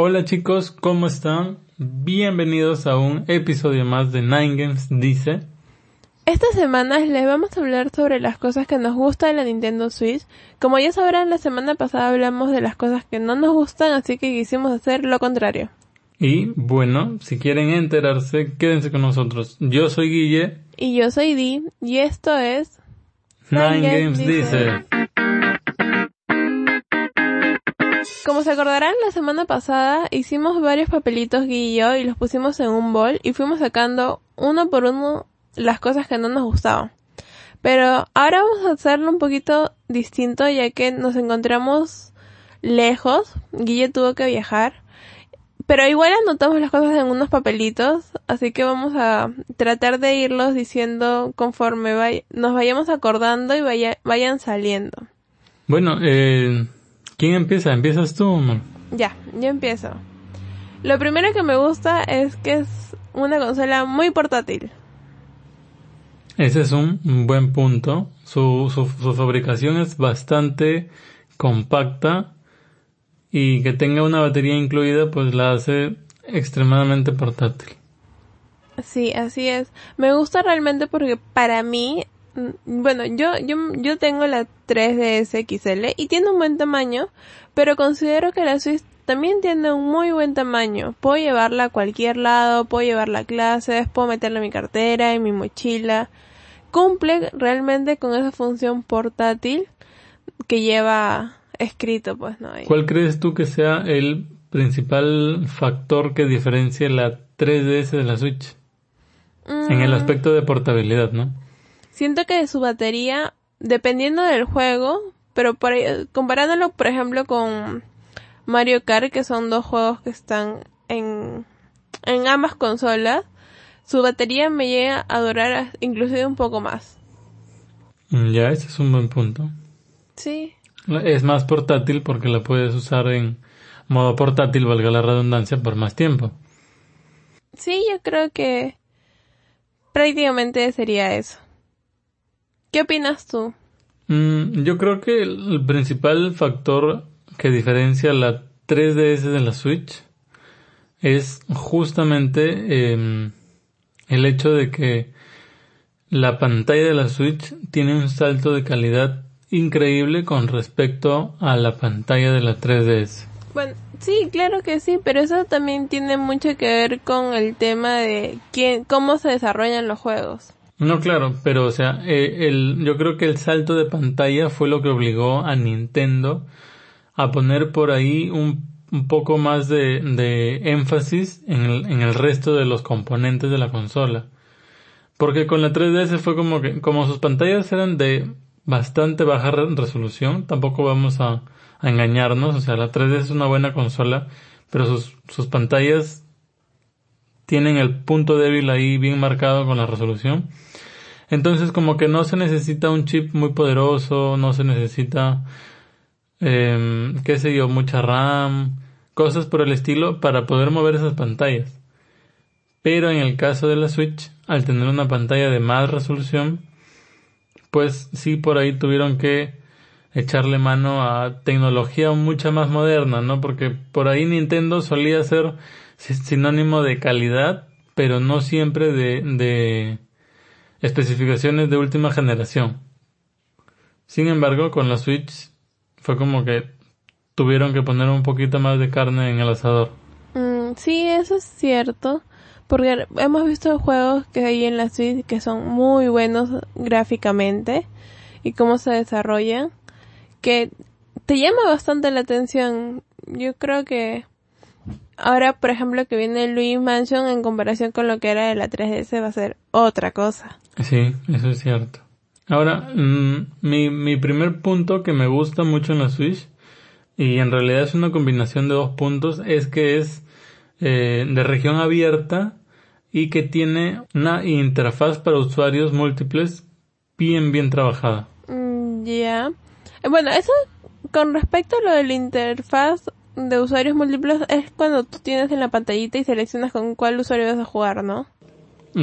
Hola chicos, ¿cómo están? Bienvenidos a un episodio más de Nine Games Dice. Esta semana les vamos a hablar sobre las cosas que nos gustan de la Nintendo Switch. Como ya sabrán, la semana pasada hablamos de las cosas que no nos gustan, así que quisimos hacer lo contrario. Y bueno, si quieren enterarse, quédense con nosotros. Yo soy Guille. Y yo soy Di, y esto es... Nine, Games, Dice. Como se acordarán, la semana pasada hicimos varios papelitos Guille y y los pusimos en un bol y fuimos sacando uno por uno las cosas que no nos gustaban. Pero ahora vamos a hacerlo un poquito distinto ya que nos encontramos lejos. Guille tuvo que viajar. Pero igual anotamos las cosas en unos papelitos, así que vamos a tratar de irlos diciendo conforme nos vayamos acordando y vayan saliendo. Bueno, eh, ¿quién empieza? ¿Empiezas tú, Ya, yo empiezo. Lo primero que me gusta es que es una consola muy portátil. Ese es un buen punto. Su, su, fabricación es bastante compacta y que tenga una batería incluida pues la hace extremadamente portátil. Sí, así es. Me gusta realmente porque para mí, bueno, yo, yo, yo tengo la 3DS XL y tiene un buen tamaño, pero considero que la Switch también tiene un muy buen tamaño. Puedo llevarla a cualquier lado, puedo llevarla a clases, puedo meterla en mi cartera, en mi mochila cumple realmente con esa función portátil que lleva escrito, pues, ¿no? ¿Cuál crees tú que sea el principal factor que diferencia la 3DS de la Switch? En el mm. aspecto de portabilidad, ¿no? Siento que su batería, dependiendo del juego, pero por comparándolo, por ejemplo, con Mario Kart, que son dos juegos que están en, en ambas consolas, su batería me llega a durar inclusive un poco más. Mm, ya, ese es un buen punto. Sí. Es más portátil porque la puedes usar en modo portátil, valga la redundancia, por más tiempo. Sí, yo creo que prácticamente sería eso. ¿Qué opinas tú? Mm, yo creo que el principal factor que diferencia la 3DS de la Switch es justamente em, el hecho de que la pantalla de la Switch tiene un salto de calidad increíble con respecto a la pantalla de la 3DS. Bueno, sí, claro que sí, pero eso también tiene mucho que ver con el tema de quién, cómo se desarrollan los juegos. No, claro, pero o sea, eh, el, yo creo que el salto de pantalla fue lo que obligó a Nintendo a poner por ahí un un poco más de, de énfasis en el, en el resto de los componentes de la consola. Porque con la 3DS fue como que, como sus pantallas eran de bastante baja resolución, tampoco vamos a, a engañarnos, o sea, la 3DS es una buena consola, pero sus, sus pantallas tienen el punto débil ahí bien marcado con la resolución. Entonces como que no se necesita un chip muy poderoso, no se necesita eh, qué sé yo, mucha RAM, cosas por el estilo para poder mover esas pantallas. Pero en el caso de la Switch, al tener una pantalla de más resolución, pues sí por ahí tuvieron que echarle mano a tecnología mucha más moderna, ¿no? Porque por ahí Nintendo solía ser sinónimo de calidad, pero no siempre de, de especificaciones de última generación. Sin embargo, con la Switch fue como que tuvieron que poner un poquito más de carne en el asador. Mm, sí, eso es cierto. Porque hemos visto juegos que hay en la Switch que son muy buenos gráficamente y cómo se desarrollan. Que te llama bastante la atención. Yo creo que ahora, por ejemplo, que viene Luigi Mansion en comparación con lo que era de la 3DS va a ser otra cosa. Sí, eso es cierto. Ahora, mm, mi, mi primer punto que me gusta mucho en la Switch, y en realidad es una combinación de dos puntos, es que es eh, de región abierta y que tiene una interfaz para usuarios múltiples bien, bien trabajada. Mm, ya. Bueno, eso con respecto a lo de la interfaz de usuarios múltiples es cuando tú tienes en la pantallita y seleccionas con cuál usuario vas a jugar, ¿no?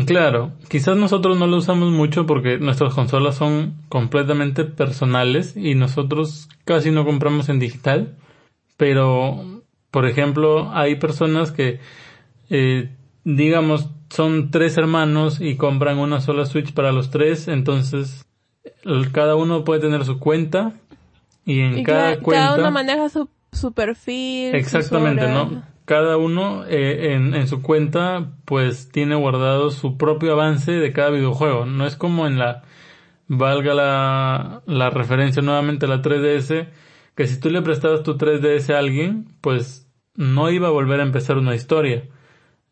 Claro, quizás nosotros no lo usamos mucho porque nuestras consolas son completamente personales y nosotros casi no compramos en digital, pero Por ejemplo, hay personas que, eh, digamos, son tres hermanos y compran una sola Switch para los tres, entonces cada uno puede tener su cuenta y en cada, cuenta... Cada uno maneja su, su perfil. Exactamente, ¿no? Cada uno eh, en, en su cuenta pues tiene guardado su propio avance de cada videojuego. No es como en la, valga la, la referencia nuevamente a la 3DS, que si tú le prestabas tu 3DS a alguien, pues no iba a volver a empezar una historia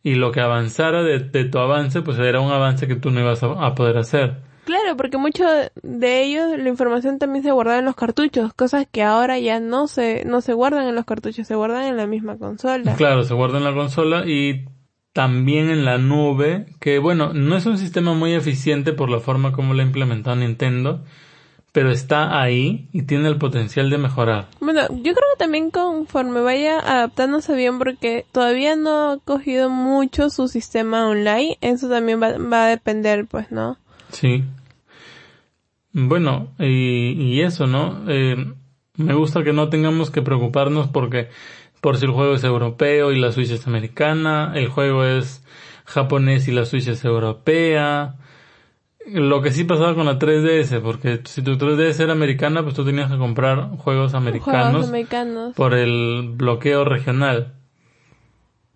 y lo que avanzara de, tu avance, pues era un avance que tú no ibas a, poder hacer. Claro, porque mucho de ellos la información también se guardaba en los cartuchos, cosas que ahora ya no se no se guardan en los cartuchos, se guardan en la misma consola. Claro, se guardan en la consola y también en la nube, que bueno, no es un sistema muy eficiente por la forma como lo ha implementado Nintendo, pero está ahí y tiene el potencial de mejorar. Bueno, yo creo que también conforme vaya adaptándose bien porque todavía no ha cogido mucho su sistema online, eso también va, a depender, pues, ¿no? Sí. Bueno, y, y eso, ¿no? Eh, me gusta que no tengamos que preocuparnos porque por si el juego es europeo y la Switch es americana, el juego es japonés y la Switch es europea, lo que sí pasaba con la 3DS, porque si tu 3DS era americana, pues tú tenías que comprar juegos americanos, por el bloqueo regional.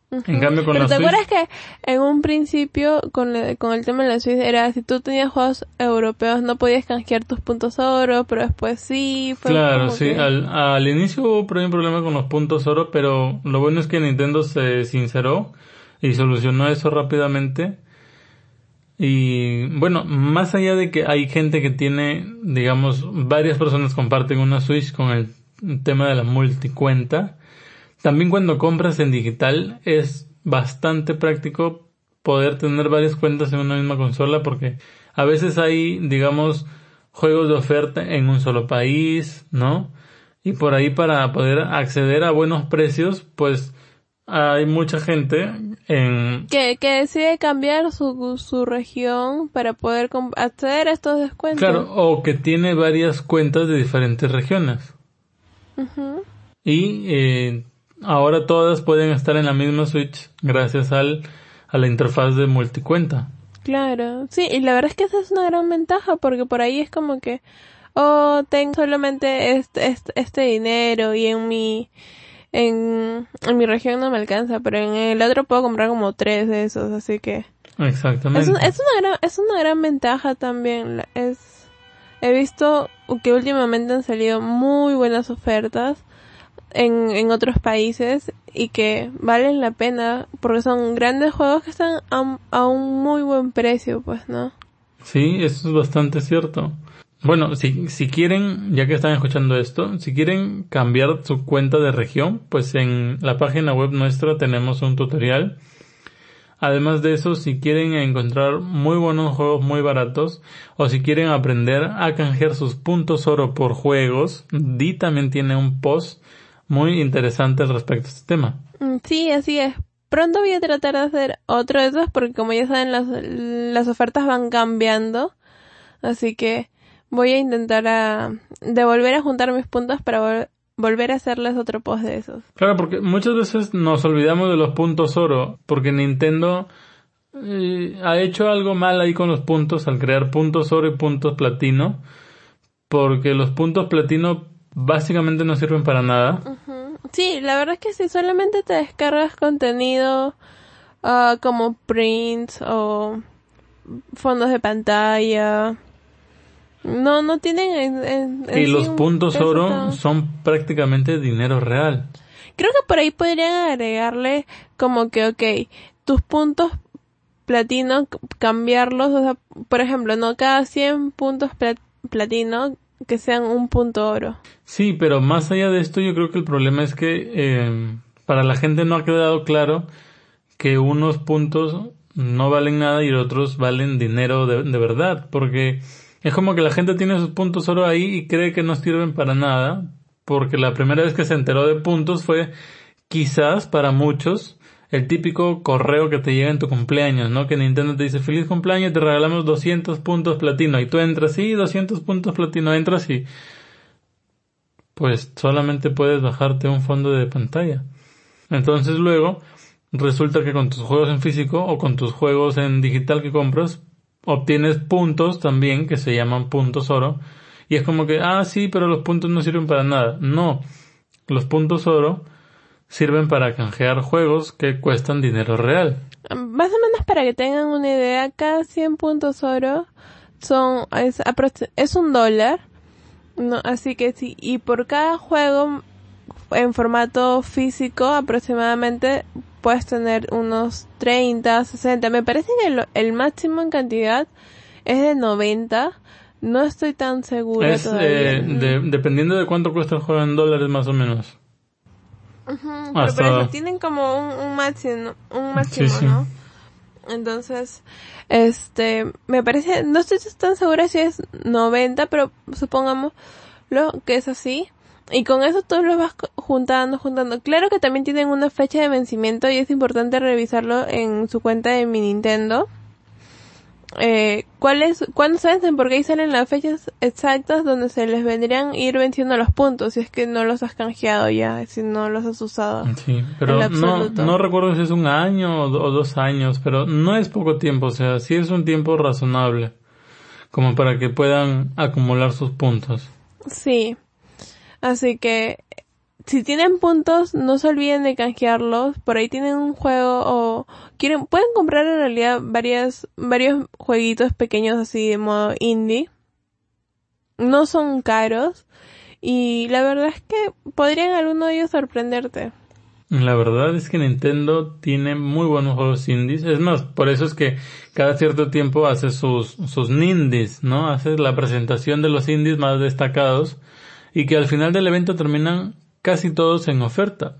En cambio con Pero ¿te acuerdas que en un principio con, con el tema de la Switch era si tú tenías juegos europeos no podías canjear tus puntos oro, pero después sí. Fue claro, sí. Al, al inicio hubo un problema con los puntos oro, pero lo bueno es que Nintendo se sinceró y solucionó eso rápidamente y bueno, más allá de que hay gente que tiene, digamos, varias personas comparten una Switch con el tema de la multicuenta, también cuando compras en digital es bastante práctico poder tener varias cuentas en una misma consola porque a veces hay, digamos, juegos de oferta en un solo país, ¿no? Y por ahí para poder acceder a buenos precios, pues hay mucha gente en... Que, que decide cambiar su, su región para poder acceder a estos descuentos. Claro, o que tiene varias cuentas de diferentes regiones. Y eh, ahora todas pueden estar en la misma Switch gracias al, a la interfaz de multicuenta. Claro, sí, y la verdad es que esa es una gran ventaja porque por ahí es como que, oh, tengo solamente este, este, este dinero y en mi en, en mi región no me alcanza, pero en el otro puedo comprar como tres de esos, así que... Exactamente. Es, es una gran, es una gran ventaja también. Es, he visto que últimamente han salido muy buenas ofertas en, otros países y que valen la pena porque son grandes juegos que están a, a un muy buen precio, pues, ¿no? Sí, eso es bastante cierto. Bueno, si, si quieren, ya que están escuchando esto, si quieren cambiar su cuenta de región, pues en la página web nuestra tenemos un tutorial. Además de eso, si quieren encontrar muy buenos juegos muy baratos o si quieren aprender a canjear sus puntos oro por juegos, Di también tiene un post muy interesante respecto a este tema. Mm, sí, así es. Pronto voy a tratar de hacer otro de esos porque como ya saben las, las ofertas van cambiando. Así que voy a intentar a, de volver a juntar mis puntos para volver a hacerles otro post de esos. Claro, porque muchas veces nos olvidamos de los puntos oro, porque Nintendo eh, ha hecho algo mal ahí con los puntos al crear puntos oro y puntos platino, porque los puntos platino básicamente no sirven para nada. Sí, la verdad es que si solamente te descargas contenido uh, como prints o fondos de pantalla no, no tienen... y los puntos oro son prácticamente dinero real. Creo que por ahí podrían agregarle como que, ok, tus puntos platino, cambiarlos, o sea, por ejemplo, no cada 100 puntos platino que sean un punto oro. Sí, pero más allá de esto, yo creo que el problema es que eh, para la gente no ha quedado claro que unos puntos no valen nada y otros valen dinero de, de verdad, porque es como que la gente tiene sus puntos oro ahí y cree que no sirven para nada, porque la primera vez que se enteró de puntos fue quizás para muchos el típico correo que te llega en tu cumpleaños, ¿no? Que Nintendo te dice feliz cumpleaños, te regalamos 200 puntos platino y tú entras y 200 puntos platino, entras y pues solamente puedes bajarte un fondo de pantalla. Entonces luego resulta que con tus juegos en físico o con tus juegos en digital que compras obtienes puntos también que se llaman puntos oro y es como que ah sí pero los puntos no sirven para nada no los puntos oro sirven para canjear juegos que cuestan dinero real más o menos para que tengan una idea cada 100 puntos oro son es, es un dólar no así que sí y por cada juego en formato físico aproximadamente puedes tener unos 30, 60. Me parece que el, máximo en cantidad es de 90. No estoy tan segura es, eh, dependiendo de cuánto cuesta el juego en dólares más o menos. Pero, tienen como un, máximo, un máximo, ¿no? Entonces, este, me parece, no estoy tan segura si es 90, pero supongamos lo que es así. Y con eso tú lo vas juntando, juntando. Claro que también tienen una fecha de vencimiento y es importante revisarlo en su cuenta de mi Nintendo. Eh, ¿cuáles, ¿Cuándo se vencen? Porque ahí salen las fechas exactas donde se les vendrían ir venciendo los puntos si es que no los has canjeado ya, si no los has usado. Sí, pero no, no recuerdo si es un año o, o dos años, pero no es poco tiempo, o sea, sí es un tiempo razonable como para que puedan acumular sus puntos. Sí. Así que si tienen puntos, no se olviden de canjearlos. Por ahí tienen un juego o quieren, pueden comprar en realidad varias, varios jueguitos pequeños así de modo indie. No son caros. Y la verdad es que podrían alguno de ellos sorprenderte. La verdad es que Nintendo tiene muy buenos juegos indies. Es más, por eso es que cada cierto tiempo hace sus, sus nindies, ¿no? Hace la presentación de los indies más destacados y que al final del evento terminan casi todos en oferta.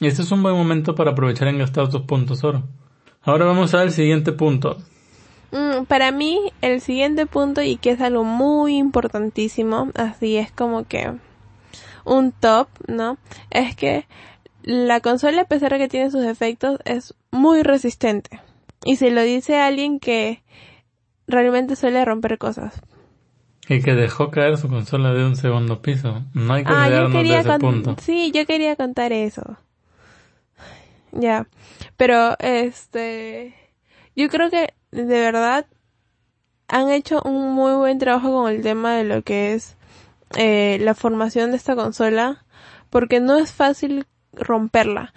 Este es un buen momento para aprovechar en gastar tus puntos oro. Ahora vamos al siguiente punto. Mm, para mí, el siguiente punto, y que es algo muy importantísimo, así es como que un top, ¿no? Es que la consola, a pesar de que tiene sus defectos, es muy resistente. Y se lo dice alguien que realmente suele romper cosas. Y que dejó caer su consola de un segundo piso. No hay que ah, de ese punto. Sí, yo quería contar eso. Ya. Pero, este... Yo creo que, de verdad, han hecho un muy buen trabajo con el tema de lo que es eh, la formación de esta consola. Porque no es fácil romperla.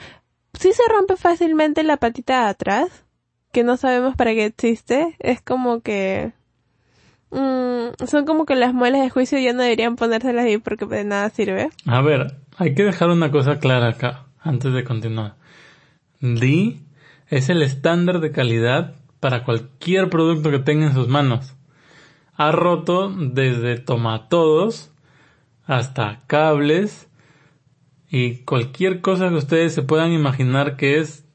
Sí se rompe fácilmente la patita de atrás. Que no sabemos para qué existe. Es como que Mm, son como que las muelas de juicio ya no deberían ponérselas ahí porque de nada sirve. A ver, hay que dejar una cosa clara acá, antes de continuar. D es el estándar de calidad para cualquier producto que tenga en sus manos. Ha roto desde tomatodos hasta cables y cualquier cosa que ustedes se puedan imaginar que es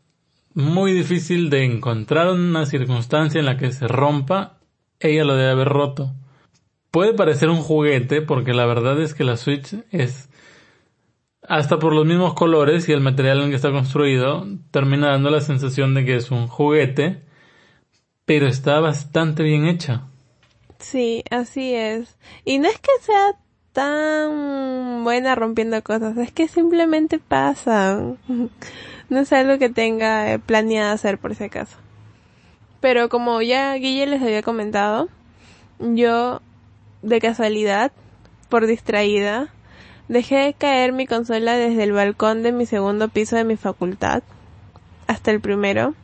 muy difícil de encontrar una circunstancia en la que se rompa ella lo debe haber roto. Puede parecer un juguete porque la verdad es que la Switch es hasta por los mismos colores y el material en que está construido termina dando la sensación de que es un juguete, pero está bastante bien hecha. Sí, así es. Y no es que sea tan buena rompiendo cosas, es que simplemente pasa. no es algo que tenga planeado hacer por ese caso. Pero como ya Guille les había comentado, yo de casualidad, por distraída, dejé caer mi consola desde el balcón de mi segundo piso de mi facultad hasta el primero.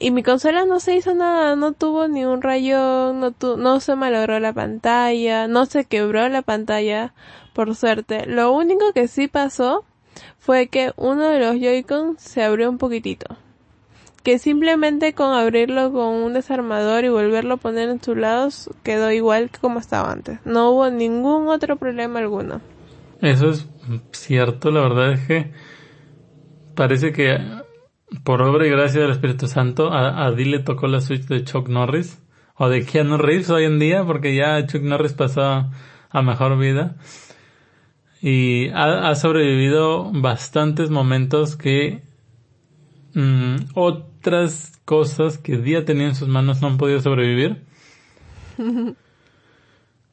Y mi consola no se hizo nada, no tuvo ni un rayón, no, no se malogró la pantalla, no se quebró la pantalla, por suerte. Lo único que sí pasó fue que uno de los Joy-Con se abrió un poquitito que simplemente con abrirlo con un desarmador y volverlo a poner en sus lados quedó igual que como estaba antes. No hubo ningún otro problema alguno. Eso es cierto, la verdad es que parece que por obra y gracia del Espíritu Santo a, a le tocó la Switch de Chuck Norris o de Keanu Reeves hoy en día porque ya Chuck Norris pasó a mejor vida y ha, ha sobrevivido bastantes momentos que mm, otras cosas que Día tenía en sus manos no han podido sobrevivir.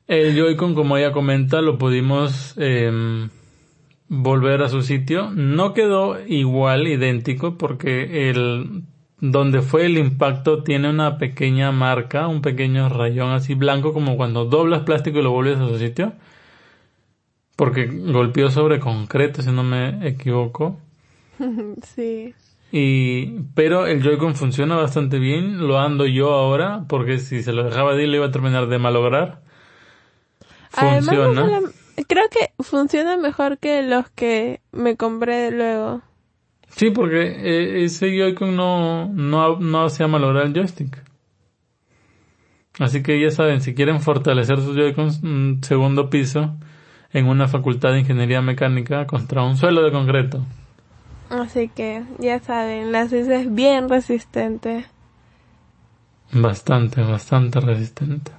El Joy-Con, como ella comenta, lo pudimos em, volver a su sitio. No quedó igual, idéntico, porque el donde fue el impacto tiene una pequeña marca, un pequeño rayón así blanco como cuando doblas plástico y lo vuelves a su sitio. Porque golpeó sobre concreto, si no me equivoco. sí. Y, pero el Joy-Con funciona bastante bien, lo ando yo ahora, porque si se lo dejaba de ir lo iba a terminar de malograr. Funciona. creo que funciona mejor que los que me compré luego. Sí, porque eh, ese Joy-Con no, no, no hacía malograr el joystick. Así que ya saben, si quieren fortalecer sus Joy-Cons, un segundo piso en una facultad de ingeniería mecánica contra un suelo de concreto. Así que ya saben, la Switch es bien resistente. Bastante, bastante resistente.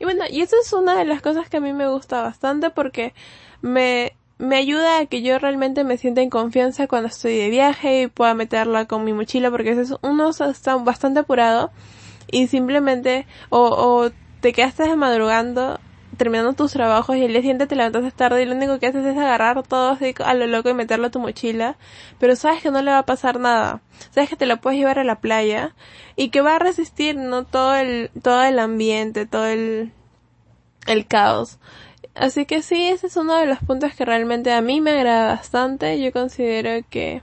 Y bueno, y eso es una de las cosas que a mí me gusta bastante porque me, me ayuda a que yo realmente me sienta en confianza cuando estoy de viaje y pueda meterla con mi mochila porque es uno está bastante apurado y simplemente o, o te quedaste madrugando terminando tus trabajos y el día siguiente te levantas tarde y lo único que haces es agarrar todo así a lo loco y meterlo a tu mochila, pero sabes que no le va a pasar nada, sabes que te lo puedes llevar a la playa y que va a resistir no todo el todo el ambiente, todo el el caos. Así que sí, ese es uno de los puntos que realmente a mí me agrada bastante. Yo considero que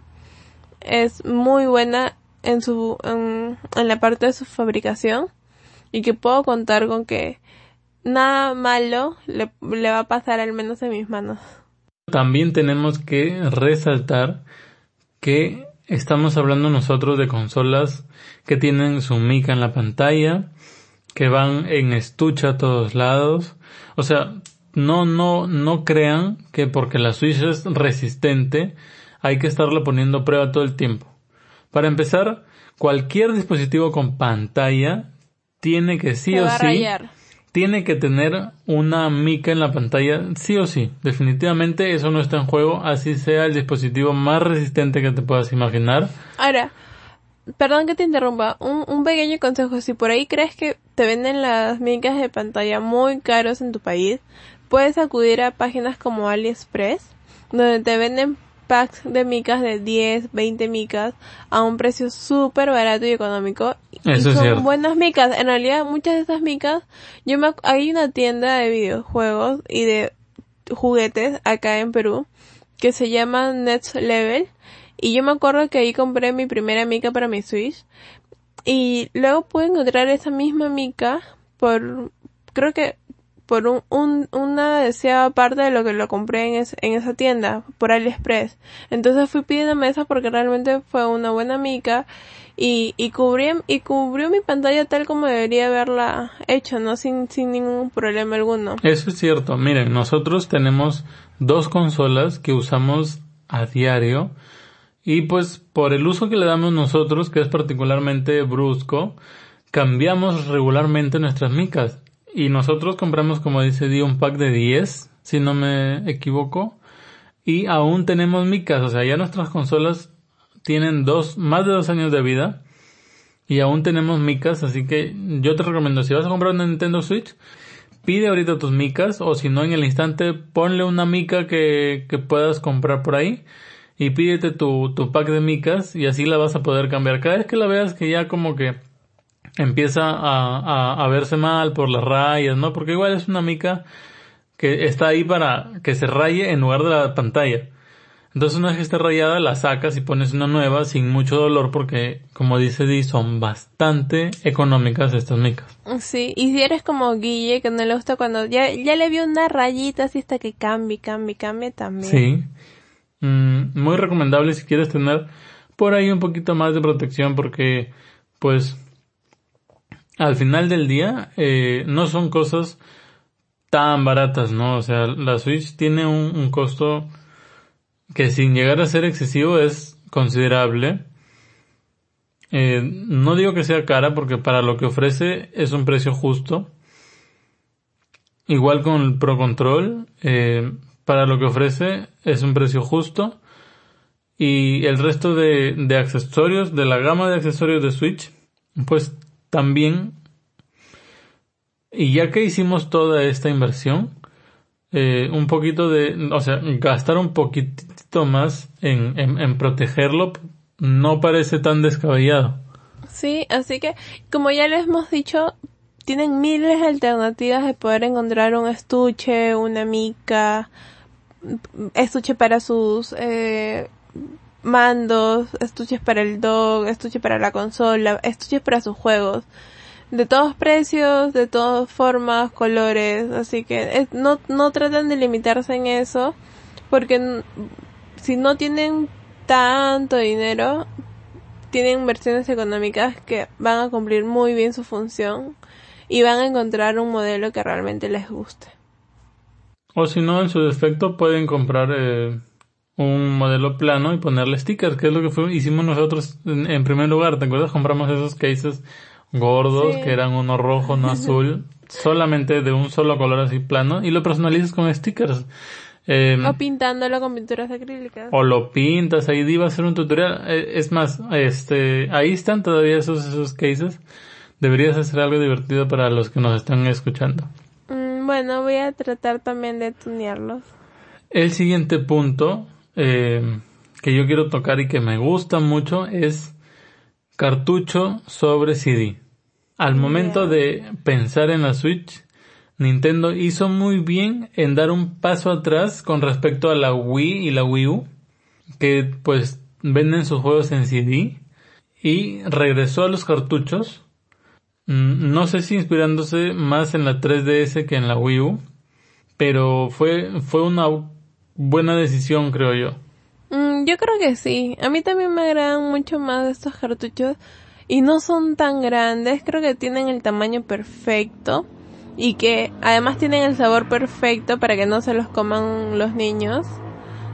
es muy buena en su en, en la parte de su fabricación y que puedo contar con que nada malo le, va a pasar al menos en mis manos. También tenemos que resaltar que estamos hablando nosotros de consolas que tienen su mica en la pantalla, que van en estuche a todos lados. O sea, no, no, no crean que porque la Switch es resistente hay que estarla poniendo a prueba todo el tiempo. Para empezar, cualquier dispositivo con pantalla tiene que sí o sí tiene que tener una mica en la pantalla, sí o sí. Definitivamente eso no está en juego, así sea el dispositivo más resistente que te puedas imaginar. Ahora, perdón que te interrumpa, un, un pequeño consejo, si por ahí crees que te venden las micas de pantalla muy caros en tu país, puedes acudir a páginas como AliExpress, donde te venden packs de micas de 10, 20 micas a un precio súper barato y económico. Eso y son cierto. buenas micas. En realidad, muchas de esas micas, yo me, hay una tienda de videojuegos y de juguetes acá en Perú que se llama Next Level. Y yo me acuerdo que ahí compré mi primera mica para mi Switch. Y luego pude encontrar esa misma mica por, creo que por un, un, una deseada parte de lo que lo compré en, en esa tienda, por AliExpress. Entonces fui pidiendo mesa porque realmente fue una buena mica y, y cubrió, y cubrió mi pantalla tal como debería haberla hecho, ¿no? Sin, sin ningún problema alguno. Eso es cierto. Miren, nosotros tenemos dos consolas que usamos a diario y pues por el uso que le damos nosotros, que es particularmente brusco, cambiamos regularmente nuestras micas. Y nosotros compramos, como dice Di, un pack de 10, si no me equivoco. Y aún tenemos micas, o sea, ya nuestras consolas tienen dos, más de dos años de vida. Y aún tenemos micas, así que yo te recomiendo, si vas a comprar una Nintendo Switch, pide ahorita tus micas, o si no en el instante, ponle una mica que, que puedas comprar por ahí. Y pídete tu, tu pack de micas y así la vas a poder cambiar. Cada vez que la veas que ya como que empieza a, a, verse mal por las rayas, ¿no? Porque igual es una mica que está ahí para que se raye en lugar de la pantalla. Entonces una vez que esté rayada la sacas y pones una nueva sin mucho dolor porque, como dice Di, son bastante económicas estas micas. Sí, y si eres como Guille, que no le gusta cuando ya, ya le vio una rayita así hasta que cambie, cambie, cambie también. Sí. Mm, muy recomendable si quieres tener por ahí un poquito más de protección porque, pues, al final del día eh, no son cosas tan baratas, ¿no? O sea, la Switch tiene un, costo que sin llegar a ser excesivo es considerable. Eh, no digo que sea cara porque para lo que ofrece es un precio justo. Igual con el Pro Control, eh, para lo que ofrece es un precio justo. Y el resto de, de accesorios, de la gama de accesorios de Switch, pues también, y ya que hicimos toda esta inversión, eh, un poquito de, o sea, gastar un poquitito más en, en, protegerlo no parece tan descabellado. Sí, así que como ya les hemos dicho, tienen miles de alternativas de poder encontrar un estuche, una mica, estuche para sus eh, mandos, estuches para el dog, estuche para la consola, estuches para sus juegos. De todos precios, de todas formas, colores, así que no, no tratan de limitarse en eso, porque si no tienen tanto dinero, tienen versiones económicas que van a cumplir muy bien su función y van a encontrar un modelo que realmente les guste. O si no, en su defecto pueden comprar eh, un modelo plano y ponerle stickers, que es lo que hicimos nosotros en, primer lugar. ¿Te acuerdas? Compramos esos cases gordos que eran uno rojo, uno azul, solamente de un solo color así plano y lo personalizas con stickers. Em, o pintándolo con pinturas acrílicas. O lo pintas, ahí iba a ser un tutorial. Eh, es más, este, ahí están todavía esos, esos cases. Deberías hacer algo divertido para los que nos están escuchando. Mm, bueno, voy a tratar también de tunearlos. El siguiente punto eh, que yo quiero tocar y que me gusta mucho es cartucho sobre CD. Al momento de pensar en la Switch, Nintendo hizo muy bien en dar un paso atrás con respecto a la Wii y la Wii U, que pues venden sus juegos en CD y regresó a los cartuchos. Mm, no sé si inspirándose más en la 3DS que en la Wii U, pero fue, fue una buena decisión creo yo. Mm, yo creo que sí. A mí también me agradan mucho más estos cartuchos y no son tan grandes. Creo que tienen el tamaño perfecto y que además tienen el sabor perfecto para que no se los coman los niños,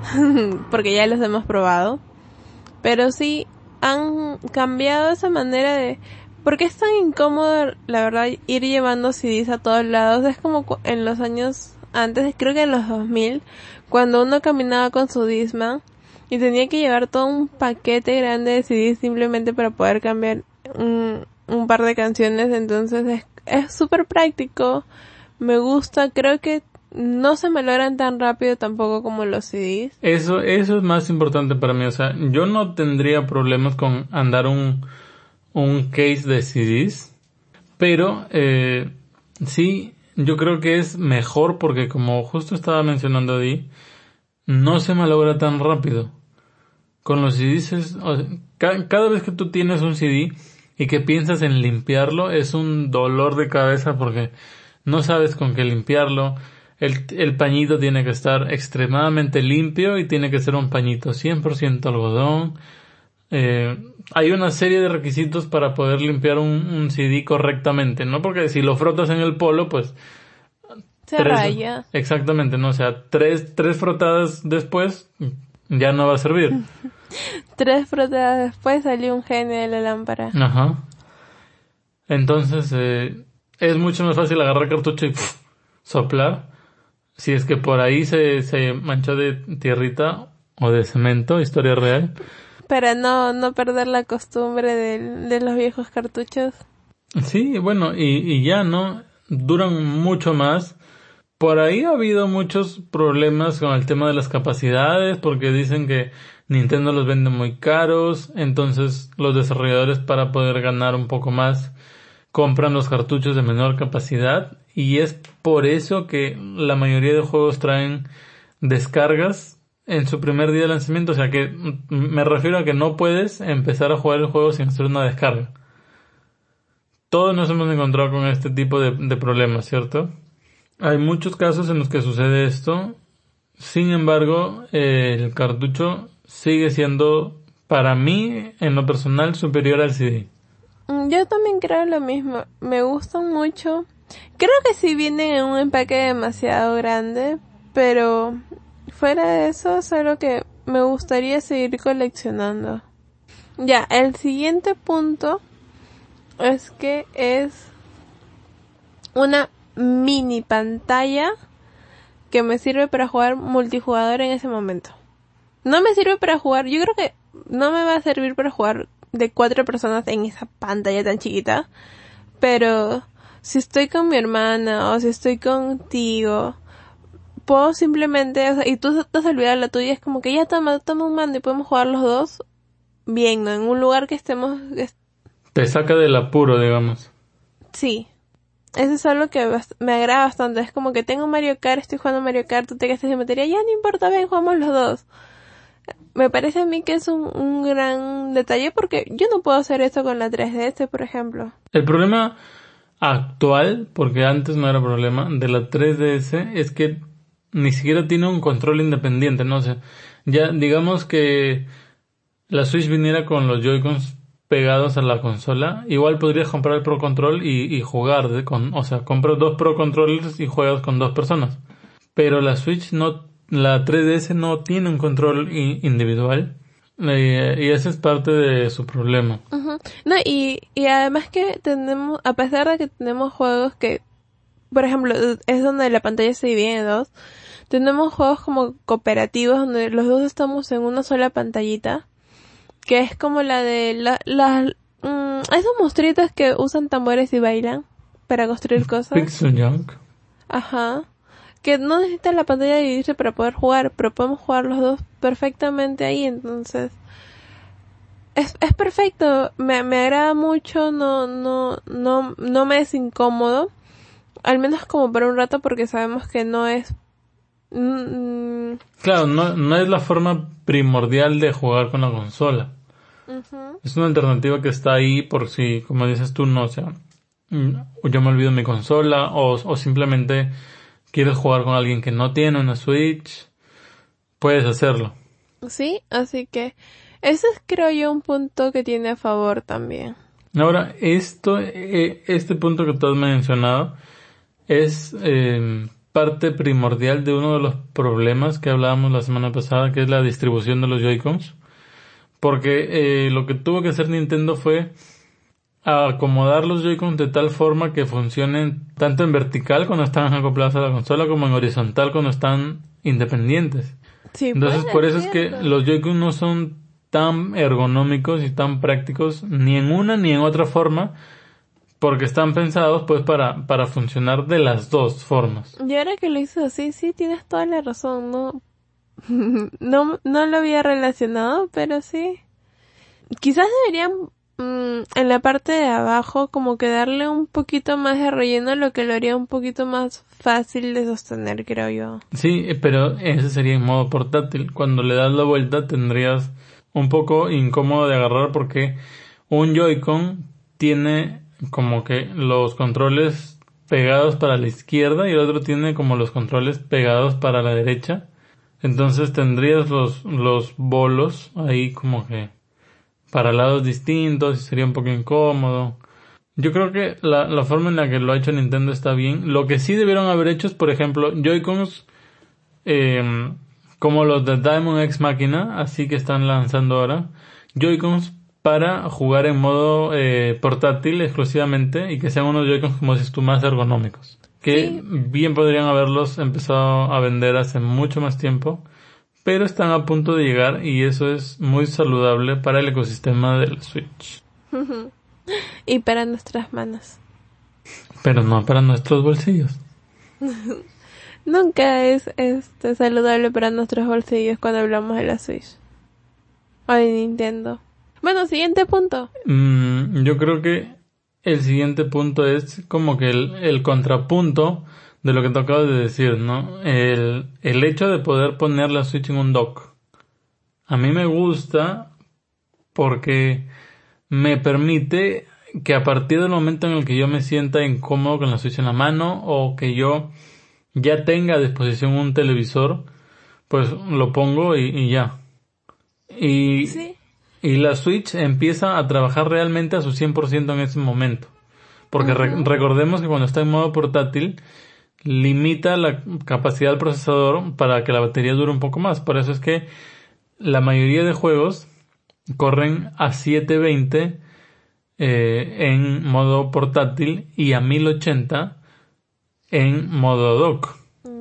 porque ya los hemos probado. Pero sí han cambiado esa manera de... Porque es tan incómodo, la verdad, ir llevando CDs a todos lados. Es como en los años antes, creo que en los 2000, cuando uno caminaba con su Disman y tenía que llevar todo un paquete grande de CDs simplemente para poder cambiar un, par de canciones. Entonces es es súper práctico, me gusta, creo que no se me logran tan rápido tampoco como los CDs. Eso, eso es más importante para mí, o sea, yo no tendría problemas con andar un, un case de CDs, pero eh, sí, yo creo que es mejor porque como justo estaba mencionando Di, no se malogra tan rápido. Con los CDs cada vez que tú tienes un CD, y que piensas en limpiarlo es un dolor de cabeza porque no sabes con qué limpiarlo. El, el pañito tiene que estar extremadamente limpio y tiene que ser un pañito 100% algodón. Eh, hay una serie de requisitos para poder limpiar un, un, CD correctamente, ¿no? Porque si lo frotas en el polo, pues... Se raya. Exactamente, ¿no? O sea, tres, tres frotadas después ya no va a servir. Tres frotadas después salió un genio de la lámpara. Ajá. Entonces, eh, es mucho más fácil agarrar cartucho y soplar. Si es que por ahí se, se manchó de tierrita o de cemento, historia real. Para no, no perder la costumbre de, de los viejos cartuchos. Sí, bueno, y, y ya, ¿no? Duran mucho más. Por ahí ha habido muchos problemas con el tema de las capacidades, porque dicen que Nintendo los vende muy caros, entonces los desarrolladores para poder ganar un poco más compran los cartuchos de menor capacidad y es por eso que la mayoría de juegos traen descargas en su primer día de lanzamiento, o sea que me refiero a que no puedes empezar a jugar el juego sin hacer una descarga. Todos nos hemos encontrado con este tipo de, problemas, ¿cierto? Hay muchos casos en los que sucede esto. Sin embargo, el cartucho sigue siendo para mí en lo personal superior al CD. Mm, yo también creo lo mismo. Me gustan mucho. Creo que sí vienen en un empaque demasiado grande, pero fuera de eso es algo que me gustaría seguir coleccionando. Ya, el siguiente punto es que es una mini pantalla que me sirve para jugar multijugador en ese momento no me sirve para jugar. Yo creo que no me va a servir para jugar de cuatro personas en esa pantalla tan chiquita. Pero si estoy con mi hermana o si estoy contigo, puedo simplemente, o sea, y tú te has olvidado la tuya, es como que ya toma, toma un mando y podemos jugar los dos bien, ¿no? En un lugar que estemos... es- Te saca del apuro, digamos. Sí. Eso es algo que me agrada bastante. Es como que tengo Mario Kart, estoy jugando Mario Kart, tú te quedas sin batería, ya no importa, ven, jugamos los dos. Me parece a mí que es un, un gran detalle porque yo no puedo hacer esto con la 3DS, por ejemplo. El problema actual, porque antes no era problema, de la 3DS es que ni siquiera tiene un control independiente, ¿no? Sea, ya digamos que la Switch viniera con los Joy-Cons pegados a la consola, igual podrías comprar el Pro Control y, jugar, con, o sea, compras dos Pro Controllers y juegas con dos personas. Pero la Switch no, la 3DS no tiene un control individual. eh, y ese es parte de su problema. No, y, y además que tenemos, a pesar de que tenemos juegos que, por ejemplo, es donde la pantalla se divide en dos, tenemos juegos como cooperativos donde los dos estamos en una sola pantallita, que es como la de la, las, mm, esos monstruitos que usan tambores y bailan para construir cosas. Pixel Junk. Ajá. Que no necesitan la pantalla dividirse para poder jugar, pero podemos jugar los dos perfectamente ahí, entonces. Es, es perfecto, me, me agrada mucho, no, no, no, no me es incómodo. Al menos como para un rato porque sabemos que no es, mm, Claro, no, no es la forma primordial de jugar con la consola. Es una alternativa que está ahí por si, como dices tú, no, o sea, mm, yo me olvido mi consola o, o simplemente quieres jugar con alguien que no tiene una Switch, puedes hacerlo. Sí, así que ese es creo yo un punto que tiene a favor también. Ahora, esto, eh, este punto que tú has mencionado es eh, parte primordial de uno de los problemas que hablábamos la semana pasada, que es la distribución de los Joy-Cons. Porque eh, lo que tuvo que hacer Nintendo fue acomodar los Joy-Cons de tal forma que funcionen tanto en vertical cuando están acoplados a la consola como en horizontal cuando están independientes. Sí, Entonces pues, por eso es que los Joy-Con no son tan ergonómicos y tan prácticos ni en una ni en otra forma porque están pensados pues para, para funcionar de las dos formas. Y ahora que lo hizo así, sí, tienes toda la razón, no, no, no lo había relacionado, pero sí. Quizás deberían, mm, en la parte de abajo, como que darle un poquito más de relleno, lo que lo haría un poquito más fácil de sostener, creo yo. Sí, pero ese sería en modo portátil. Cuando le das la vuelta tendrías un poco incómodo de agarrar porque un Joy-Con tiene como que los controles pegados para la izquierda y el otro tiene como los controles pegados para la derecha. Entonces tendrías los, los bolos ahí como que para lados distintos y sería un poco incómodo. Yo creo que la, la forma en la que lo ha hecho Nintendo está bien. Lo que sí debieron haber hecho es, por ejemplo, Joy-Cons eh, como los de Diamond X Máquina, así que están lanzando ahora. Joy-Cons para jugar en modo eh, portátil exclusivamente y que sean unos Joy-Cons, como dices tú, más ergonómicos. Que Sí. bien podrían haberlos empezado a vender hace mucho más tiempo, pero están a punto de llegar y eso es muy saludable para el ecosistema de la Switch. Y para nuestras manos. Pero no para nuestros bolsillos. Nunca es este saludable para nuestros bolsillos cuando hablamos de la Switch. O de Nintendo. Bueno, siguiente punto. Mm, yo creo que el siguiente punto es como que el, el contrapunto de lo que tú acabas de decir, ¿no? El, el hecho de poder poner la Switch en un dock. A mí me gusta porque me permite que a partir del momento en el que yo me sienta incómodo con la Switch en la mano o que yo ya tenga a disposición un televisor, pues lo pongo y, y ya. Y, Sí. Y la Switch empieza a trabajar realmente a su 100% en ese momento. Porque re- recordemos que cuando está en modo portátil, limita la capacidad del procesador para que la batería dure un poco más. Por eso es que la mayoría de juegos corren a 720 eh, en modo portátil y a 1080 en modo dock.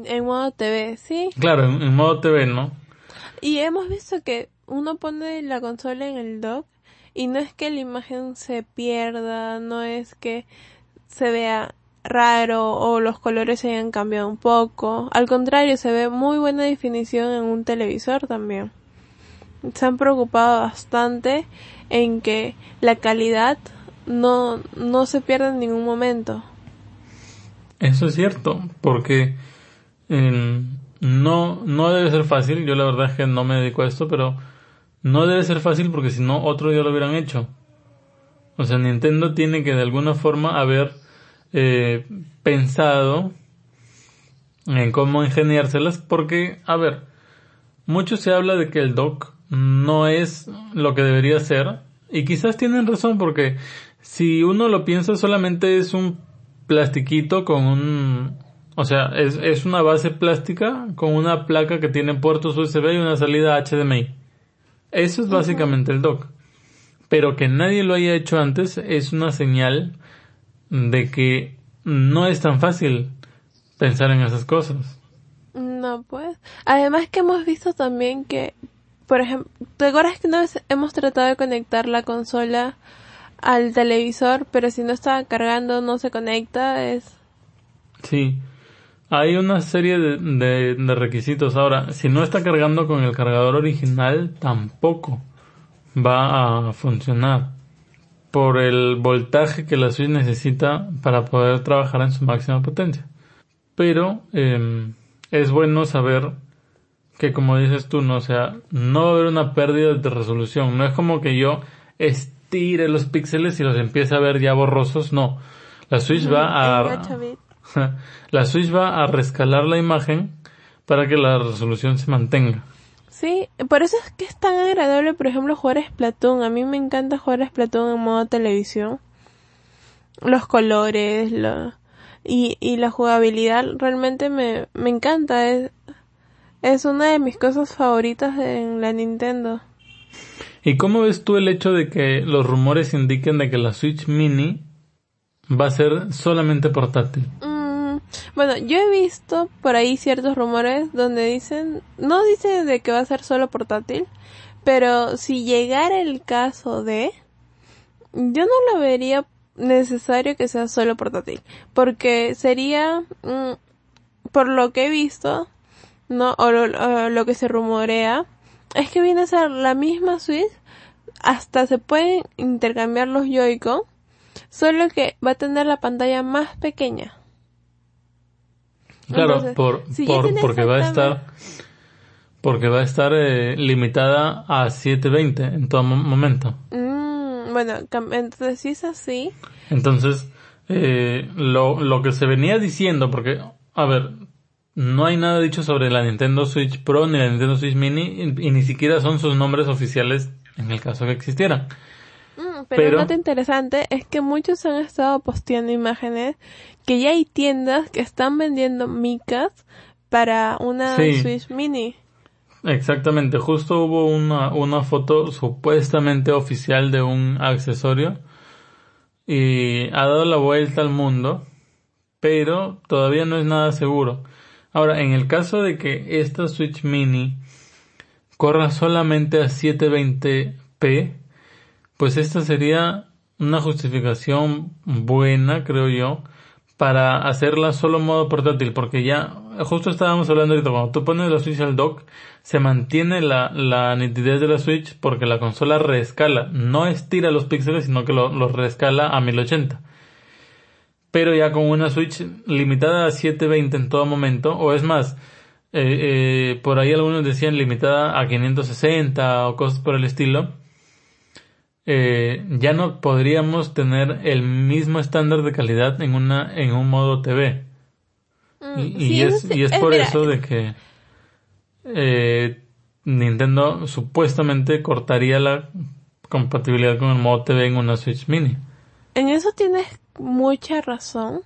En modo TV, sí. Claro, en, en modo TV, ¿no? Y hemos visto que uno pone la consola en el dock y no es que la imagen se pierda, no es que se vea raro o los colores se hayan cambiado un poco. Al contrario, se ve muy buena definición en un televisor también. Se han preocupado bastante en que la calidad no, no se pierda en ningún momento. Eso es cierto, porque no, no debe ser fácil. Yo la verdad es que no me dedico a esto, pero no debe ser fácil porque si no, otro día lo hubieran hecho. O sea, Nintendo tiene que de alguna forma haber eh, pensado en cómo ingeniárselas porque, a ver, mucho se habla de que el dock no es lo que debería ser y quizás tienen razón porque si uno lo piensa solamente es un plastiquito con un o sea, es, es una base plástica con una placa que tiene puertos USB y una salida HDMI. Eso es básicamente el dock pero que nadie lo haya hecho antes es una señal de que no es tan fácil pensar en esas cosas. No, pues. Además que hemos visto también que, por ejemplo, ¿te acuerdas que una vez hemos tratado de conectar la consola al televisor, pero si no está cargando no se conecta? Es... Sí. Hay una serie de, de, de requisitos. Ahora, si no está cargando con el cargador original, tampoco va a funcionar por el voltaje que la Switch necesita para poder trabajar en su máxima potencia. Pero eh, es bueno saber que como dices tú, no, o sea, no va a haber una pérdida de resolución. No es como que yo estire los píxeles y los empiece a ver ya borrosos, no. La Switch va a la Switch va a rescalar la imagen para que la resolución se mantenga. Sí, por eso es que es tan agradable, por ejemplo, jugar Splatoon. A mí me encanta jugar Splatoon en modo televisión. Los colores, lo, y, y la jugabilidad realmente me, me encanta. Es, es una de mis cosas favoritas en la Nintendo. ¿Y cómo ves tú el hecho de que los rumores indiquen de que la Switch Mini va a ser solamente portátil? Bueno, yo he visto por ahí ciertos rumores donde dicen, no dicen de que va a ser solo portátil, pero si llegara el caso de, yo no lo vería necesario que sea solo portátil, porque sería, mm, por lo que he visto, no, o lo, que se rumorea, es que viene a ser la misma Switch, hasta se pueden intercambiar los Joy-Con, solo que va a tener la pantalla más pequeña. Claro, por, por porque va a estar porque va a estar eh, limitada a 720 en todo momento. Mm, bueno, entonces si es así. Entonces, eh, lo, lo que se venía diciendo, porque, a ver, no hay nada dicho sobre la Nintendo Switch Pro ni la Nintendo Switch Mini y, ni siquiera son sus nombres oficiales en el caso que existieran. Mm, pero, lo interesante es que muchos han estado posteando imágenes que ya hay tiendas que están vendiendo micas para una Switch Mini. Exactamente, justo hubo una, una foto supuestamente oficial de un accesorio y ha dado la vuelta al mundo, pero todavía no es nada seguro. Ahora, en el caso de que esta Switch Mini corra solamente a 720p, pues esta sería una justificación buena, creo yo, para hacerla solo en modo portátil, porque ya, justo estábamos hablando ahorita, cuando tú pones la Switch al dock, se mantiene la, nitidez de la Switch porque la consola reescala, no estira los píxeles, sino que los lo reescala a 1080. Pero ya con una Switch limitada a 720 en todo momento, o es más, eh, eh, por ahí algunos decían limitada a 560 o cosas por el estilo, eh, ya no podríamos tener el mismo estándar de calidad en una en un modo TV. Mm, y, es, y es por eso de que eh, Nintendo supuestamente cortaría la compatibilidad con el modo TV en una Switch Mini. En eso tienes mucha razón,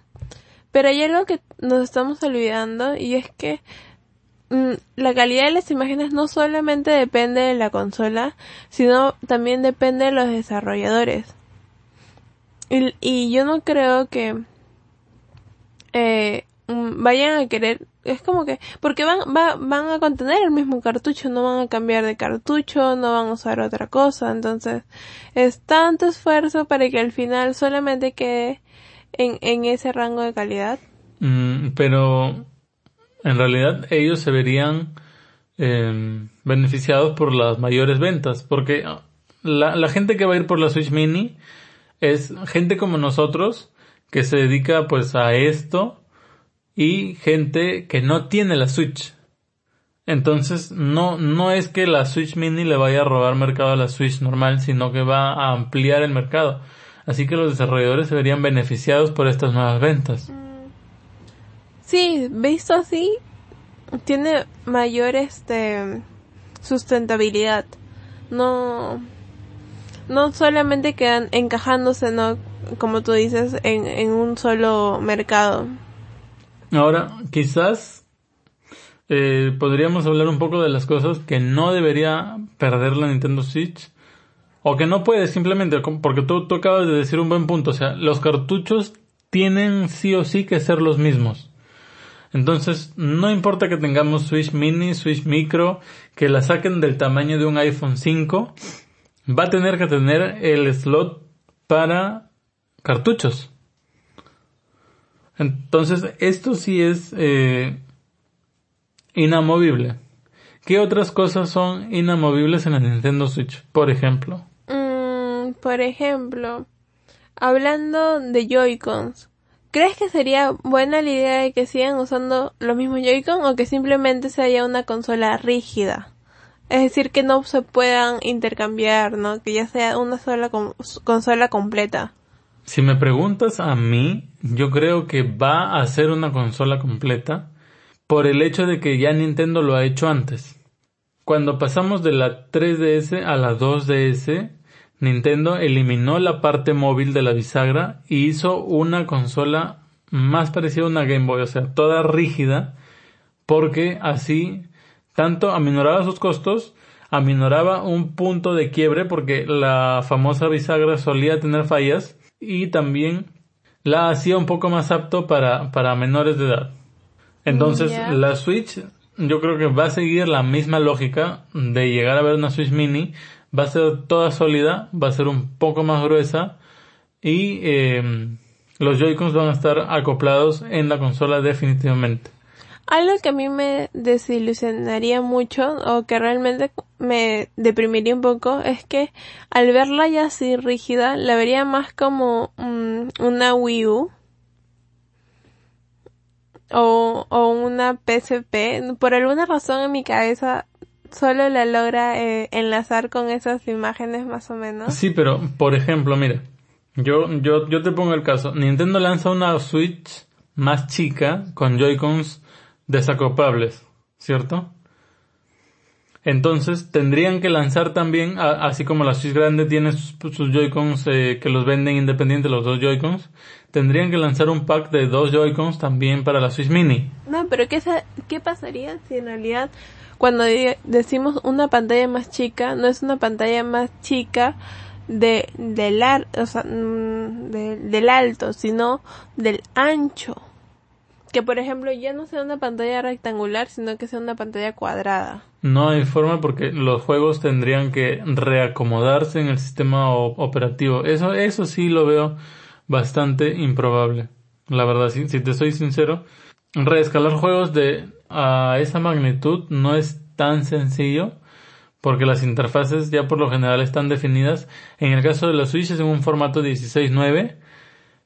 pero hay algo que nos estamos olvidando y es que la calidad de las imágenes no solamente depende de la consola, sino también depende de los desarrolladores. Y, yo no creo que eh, mm, vayan a querer, es como que, porque van, van a contener el mismo cartucho, no van a cambiar de cartucho, no van a usar otra cosa, entonces es tanto esfuerzo para que al final solamente quede en, en ese rango de calidad. Mm, pero en realidad ellos se verían eh, beneficiados por las mayores ventas, porque la, la gente que va a ir por la Switch Mini es gente como nosotros que se dedica pues a esto y gente que no tiene la Switch. Entonces, no, no es que la Switch Mini le vaya a robar mercado a la Switch normal, sino que va a ampliar el mercado. Así que los desarrolladores se verían beneficiados por estas nuevas ventas. Sí, visto así, tiene mayor este sustentabilidad. No, no solamente quedan encajándose, no, como tú dices, en, un solo mercado. Ahora, quizás eh, podríamos hablar un poco de las cosas que no debería perder la Nintendo Switch. O que no puede simplemente, porque tú, tú acabas de decir un buen punto. O sea, los cartuchos tienen sí o sí que ser los mismos. Entonces, no importa que tengamos Switch Mini, Switch Micro, que la saquen del tamaño de un iPhone 5, va a tener que tener el slot para cartuchos. Entonces, esto sí es eh, inamovible. ¿Qué otras cosas son inamovibles en la Nintendo Switch? Por ejemplo. Mm, por ejemplo, hablando de Joy-Cons, ¿crees que sería buena la idea de que sigan usando los mismos Joy-Con o que simplemente se haya una consola rígida? Es decir, que no se puedan intercambiar, ¿no? Que ya sea una sola consola completa. Si me preguntas a mí, yo creo que va a ser una consola completa por el hecho de que ya Nintendo lo ha hecho antes. Cuando pasamos de la 3DS a la 2DS, Nintendo eliminó la parte móvil de la bisagra y hizo una consola más parecida a una Game Boy, o sea, toda rígida, porque así tanto aminoraba sus costos, aminoraba un punto de quiebre porque la famosa bisagra solía tener fallas y también la hacía un poco más apto para, para menores de edad. Entonces, la Switch yo creo que va a seguir la misma lógica de llegar a ver una Switch Mini, va a ser toda sólida, va a ser un poco más gruesa y eh, los Joy-Cons van a estar acoplados en la consola definitivamente. Algo que a mí me desilusionaría mucho o que realmente me deprimiría un poco es que al verla ya así rígida la vería más como mm, una Wii U o, o una PSP. Por alguna razón en mi cabeza solo la logra eh, enlazar con esas imágenes más o menos. Sí, pero por ejemplo, mira, yo, yo, yo te pongo el caso. Nintendo lanza una Switch más chica con Joy-Cons desacoplables, ¿cierto? Entonces tendrían que lanzar también, así como la Switch grande tiene sus, Joy-Cons eh, que los venden independientes, los dos Joy-Cons, tendrían que lanzar un pack de dos Joy-Cons también para la Switch Mini. No, pero ¿qué, ¿qué pasaría si en realidad cuando decimos una pantalla más chica, no es una pantalla más chica de, del, o sea, mm, del alto, sino del ancho? Que por ejemplo ya no sea una pantalla rectangular, sino que sea una pantalla cuadrada. No hay forma porque los juegos tendrían que reacomodarse en el sistema operativo. Eso, eso sí lo veo bastante improbable. La verdad, si, si te soy sincero, reescalar juegos de a esa magnitud no es tan sencillo porque las interfaces ya por lo general están definidas. En el caso de la Switch es en un formato 16.9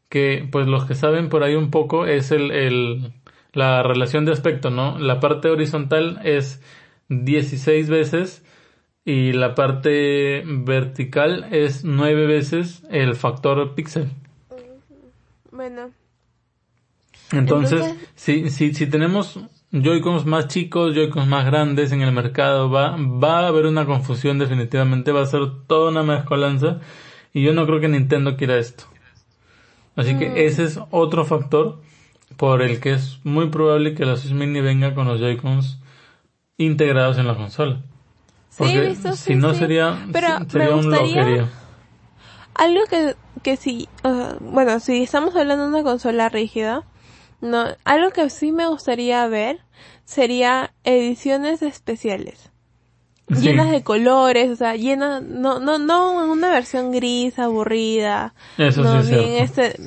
que pues los que saben por ahí un poco es el, el, la relación de aspecto, ¿no? La parte horizontal es 16 veces y la parte vertical es 9 veces el factor píxel. Bueno. Entonces, si, si, si tenemos Joy-Cons más chicos, Joy-Cons más grandes en el mercado, va, va a haber una confusión definitivamente, va a ser toda una mezcolanza y yo no creo que Nintendo quiera esto. Así que mm. ese es otro factor por el que es muy probable que la Switch Mini venga con los Joy-Cons integrados en la consola. Porque si no sería, sería un loquería. Algo que, que si, bueno, si estamos hablando de una consola rígida, no, algo que sí me gustaría ver sería ediciones especiales. Llenas de colores, o sea, llenas, no, no, no una versión gris, aburrida, Eso no sí es bien este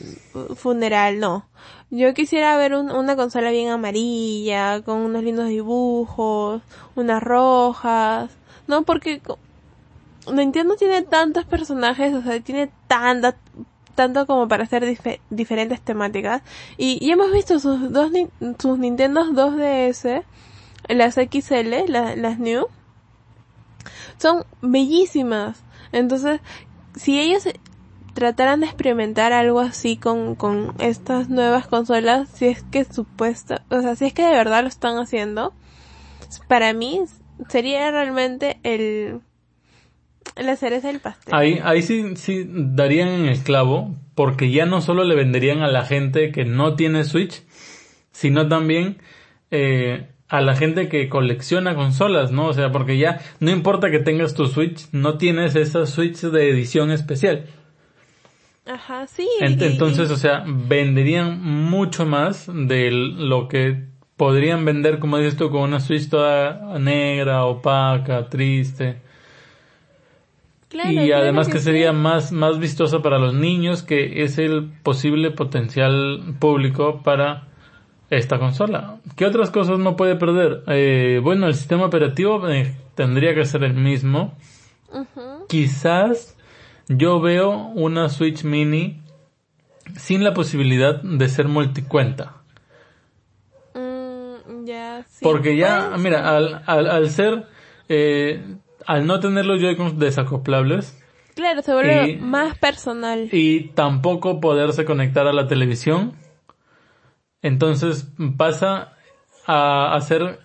funeral, no. Yo quisiera ver un- una consola bien amarilla, con unos lindos dibujos, unas rojas, no porque Nintendo tiene tantos personajes, o sea, tiene tanta, tanto como para hacer dife- diferentes temáticas. Y, y hemos visto sus dos, sus Nintendos 2DS, las XL, la- las New, son bellísimas. Entonces, si ellos trataran de experimentar algo así con, con estas nuevas consolas, si es que supuesta, o sea, si es que de verdad lo están haciendo, para mí sería realmente el, la cereza del pastel. Ahí, ahí sí, sí darían en el clavo, porque ya no solo le venderían a la gente que no tiene Switch, sino también eh, a la gente que colecciona consolas, ¿no? O sea, porque ya no importa que tengas tu Switch, no tienes esa Switch de edición especial. Ajá, sí. Y- Entonces, y- o sea, venderían mucho más de lo que podrían vender, como dices tú, con una Switch toda negra, opaca, triste. claro, y claro además que sí. sería más, más vistosa para los niños, que es el posible potencial público para esta consola. ¿Qué otras cosas no puede perder? Eh, bueno, el sistema operativo eh, tendría que ser el mismo. Quizás yo veo una Switch Mini sin la posibilidad de ser multicuenta. Mm, sí. Porque ya, puede mira, al, al, al ser, eh, al no tener los Joy-Cons desacoplables, Claro, se vuelve y- más personal. y tampoco poderse conectar a la televisión. Entonces pasa a, a ser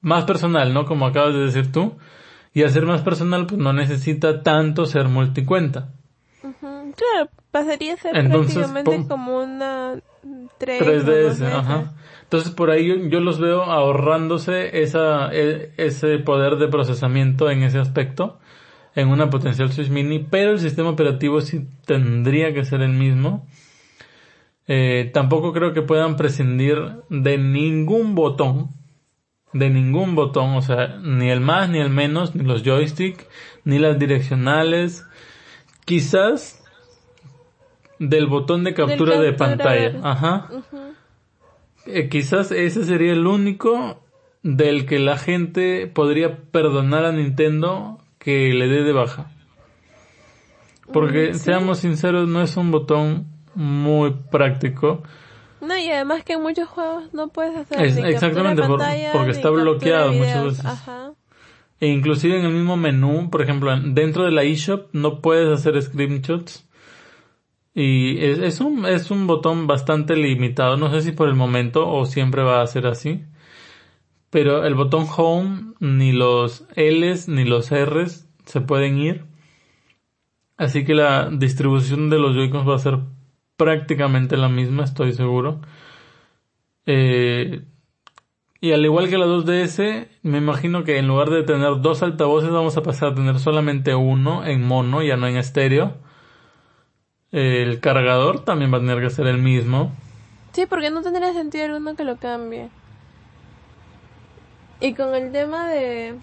más personal, ¿no? Como acabas de decir tú. Y al ser más personal, pues no necesita tanto ser multicuenta. Ujú, Claro, pasaría a ser Entonces, prácticamente como una 3 3DS, ajá. Entonces por ahí yo, yo los veo ahorrándose esa, e- ese poder de procesamiento en ese aspecto en una potencial Switch Mini, pero el sistema operativo sí tendría que ser el mismo. Eh, tampoco creo que puedan prescindir de ningún botón, de ningún botón, o sea, ni el más ni el menos, ni los joystick, ni las direccionales, quizás del botón de captura de pantalla, ajá. Eh, quizás ese sería el único del que la gente podría perdonar a Nintendo que le dé de baja. Porque, sí. seamos sinceros, no es un botón muy práctico. No, y además que en muchos juegos no puedes hacer Es- ni exactamente, por- pantalla, porque está bloqueado muchas veces. Ajá. E inclusive en el mismo menú, por ejemplo, en- dentro de la eShop no puedes hacer screenshots. Y es, es un, es un botón bastante limitado. No sé si por el momento o siempre va a ser así. Pero el botón Home, ni los L's ni los R's se pueden ir. Así que la distribución de los Joy-Cons va a ser prácticamente la misma, estoy seguro. Eh, y al igual que la 2DS, me imagino que en lugar de tener dos altavoces vamos a pasar a tener solamente uno en mono, ya no en estéreo. El cargador también va a tener que ser el mismo. Sí, porque no tendría sentido alguno que lo cambie. Y con el tema de...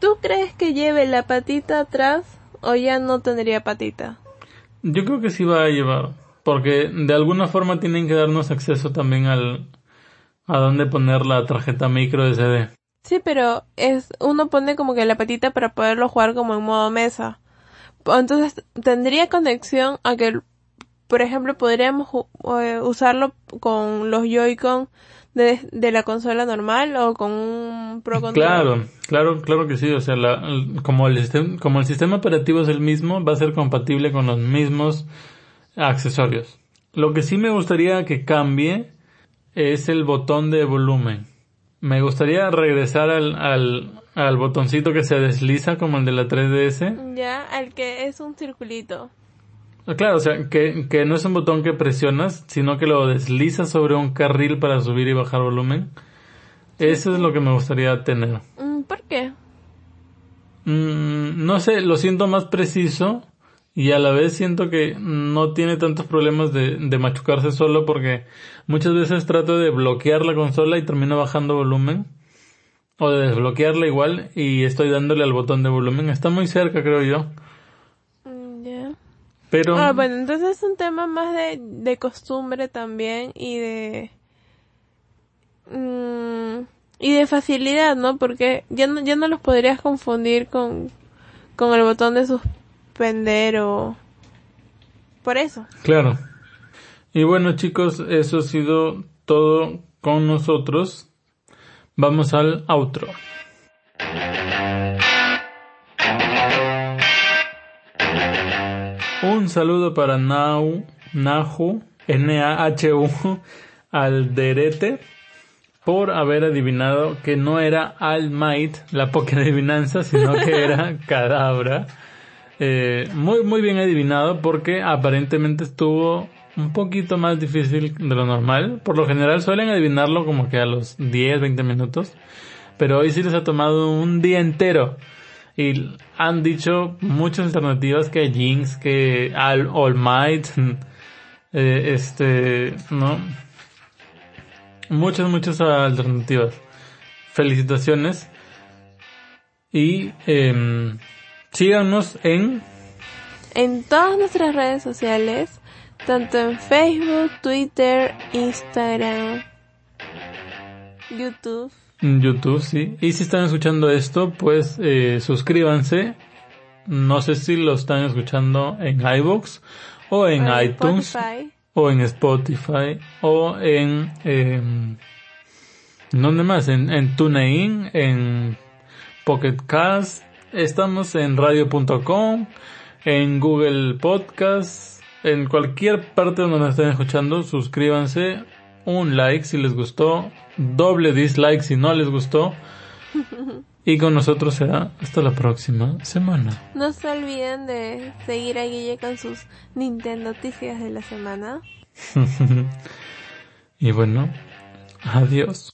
¿Tú crees que lleve la patita atrás o ya no tendría patita? Yo creo que sí va a llevar, porque de alguna forma tienen que darnos acceso también al a dónde poner la tarjeta micro SD. Sí, pero es uno pone como que la patita para poderlo jugar como en modo mesa. Entonces tendría conexión a que, por ejemplo, podríamos eh, usarlo con los Joy-Con de, de la consola normal o con un Pro Controller. Claro, claro, claro que sí. O sea, la- como, el sistema, como el sistema operativo es el mismo, va a ser compatible con los mismos accesorios. Lo que sí me gustaría que cambie es el botón de volumen. Me gustaría regresar al, al, al botoncito que se desliza como el de la 3DS. Ya, al que es un circulito. Claro, o sea, que, que no es un botón que presionas, sino que lo deslizas sobre un carril para subir y bajar volumen. Eso es lo que me gustaría tener. Mm, ¿Por qué? Mm, no sé, lo siento más preciso y a la vez siento que no tiene tantos problemas de, de machucarse solo porque muchas veces trato de bloquear la consola y termino bajando volumen o de desbloquearla igual y estoy dándole al botón de volumen. Está muy cerca, creo yo. Mm. Pero Ah, bueno, entonces es un tema más de, de costumbre también y de... mm, y de facilidad, ¿no? Porque ya no, ya no los podrías confundir con, con el botón de suspender o... Por eso. Claro. Y bueno chicos, eso ha sido todo con nosotros. Vamos al outro. Un saludo para Nau, Nahu, N-A-H-U, Alderete, por haber adivinado que no era All Might, la poca adivinanza, sino que era Cadabra. Eh, muy, muy bien adivinado porque aparentemente estuvo un poquito más difícil de lo normal. Por lo general suelen adivinarlo como que a los 10, 20 minutos. Pero hoy sí les ha tomado un día entero. Y han dicho muchas alternativas que Jinx, que All, All Might, eh, este, ¿no? Muchas, muchas alternativas. Felicitaciones. Y eh, síganos en En todas nuestras redes sociales, tanto en Facebook, Twitter, Instagram, YouTube. YouTube, sí. Y si están escuchando esto, pues eh, suscríbanse. No sé si lo están escuchando en iVoox o en o iTunes Spotify. o en Spotify o en eh, ¿dónde más? En, en TuneIn, en Pocket Cast, estamos en radio.com, en Google Podcast, en cualquier parte donde nos estén escuchando, suscríbanse, un like si les gustó, doble dislike si no les gustó. Y con nosotros será hasta la próxima semana. No se olviden de seguir a Guille con sus Nintendo noticias de la semana. y bueno, adiós.